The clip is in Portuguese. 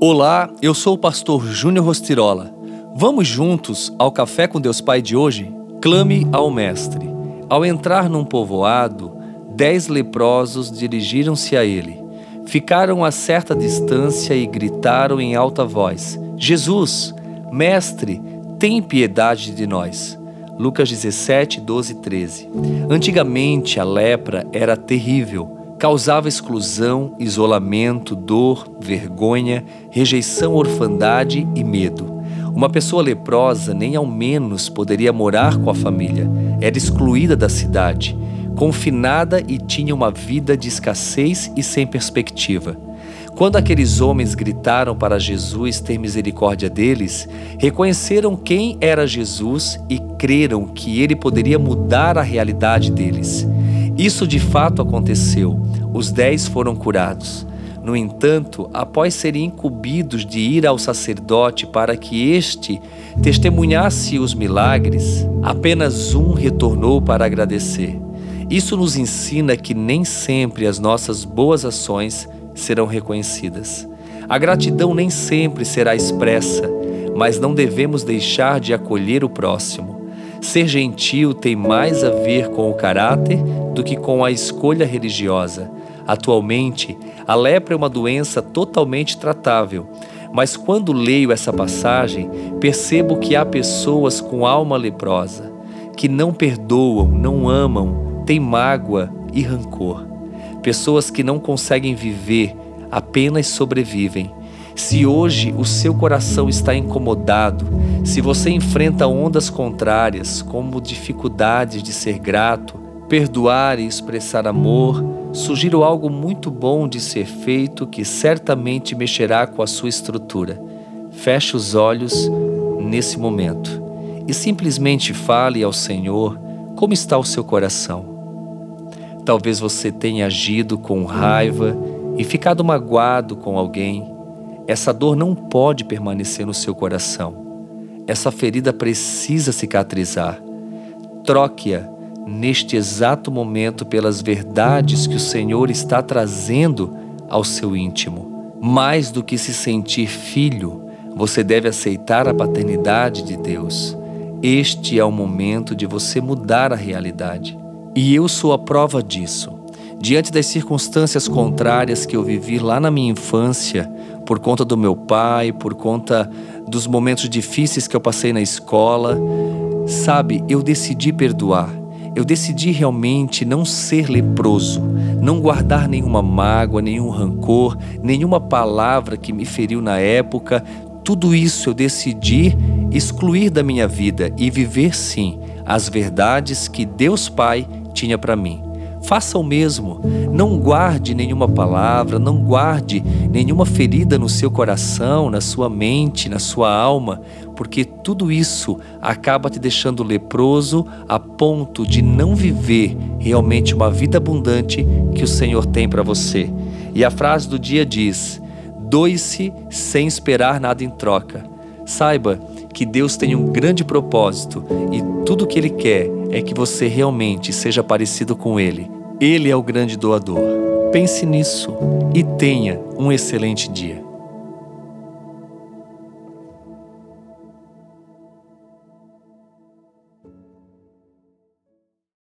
Olá, eu sou o pastor Júnior Rostirola. Vamos juntos ao Café com Deus Pai de hoje? Clame ao Mestre. Ao entrar num povoado, dez leprosos dirigiram-se a ele. Ficaram a certa distância e gritaram em alta voz: Jesus, Mestre, tem piedade de nós. Lucas 17, 12 13. Antigamente a lepra era terrível causava exclusão, isolamento, dor, vergonha, rejeição, orfandade e medo. Uma pessoa leprosa nem ao menos poderia morar com a família, era excluída da cidade, confinada e tinha uma vida de escassez e sem perspectiva. Quando aqueles homens gritaram para Jesus ter misericórdia deles, reconheceram quem era Jesus e creram que ele poderia mudar a realidade deles. Isso de fato aconteceu. Os dez foram curados. No entanto, após serem incumbidos de ir ao sacerdote para que este testemunhasse os milagres, apenas um retornou para agradecer. Isso nos ensina que nem sempre as nossas boas ações serão reconhecidas. A gratidão nem sempre será expressa, mas não devemos deixar de acolher o próximo. Ser gentil tem mais a ver com o caráter do que com a escolha religiosa. Atualmente, a lepra é uma doença totalmente tratável, mas quando leio essa passagem, percebo que há pessoas com alma leprosa, que não perdoam, não amam, têm mágoa e rancor. Pessoas que não conseguem viver, apenas sobrevivem se hoje o seu coração está incomodado, se você enfrenta ondas contrárias, como dificuldades de ser grato, perdoar e expressar amor, sugiro algo muito bom de ser feito que certamente mexerá com a sua estrutura. Feche os olhos nesse momento e simplesmente fale ao Senhor como está o seu coração. Talvez você tenha agido com raiva e ficado magoado com alguém essa dor não pode permanecer no seu coração. Essa ferida precisa cicatrizar. Troque-a neste exato momento pelas verdades que o Senhor está trazendo ao seu íntimo. Mais do que se sentir filho, você deve aceitar a paternidade de Deus. Este é o momento de você mudar a realidade. E eu sou a prova disso. Diante das circunstâncias contrárias que eu vivi lá na minha infância, por conta do meu pai, por conta dos momentos difíceis que eu passei na escola. Sabe, eu decidi perdoar. Eu decidi realmente não ser leproso, não guardar nenhuma mágoa, nenhum rancor, nenhuma palavra que me feriu na época. Tudo isso eu decidi excluir da minha vida e viver sim as verdades que Deus Pai tinha para mim. Faça o mesmo. Não guarde nenhuma palavra, não guarde nenhuma ferida no seu coração, na sua mente, na sua alma, porque tudo isso acaba te deixando leproso a ponto de não viver realmente uma vida abundante que o Senhor tem para você. E a frase do dia diz: doe-se sem esperar nada em troca. Saiba que Deus tem um grande propósito e tudo o que Ele quer é que você realmente seja parecido com Ele. Ele é o grande doador. Pense nisso e tenha um excelente dia.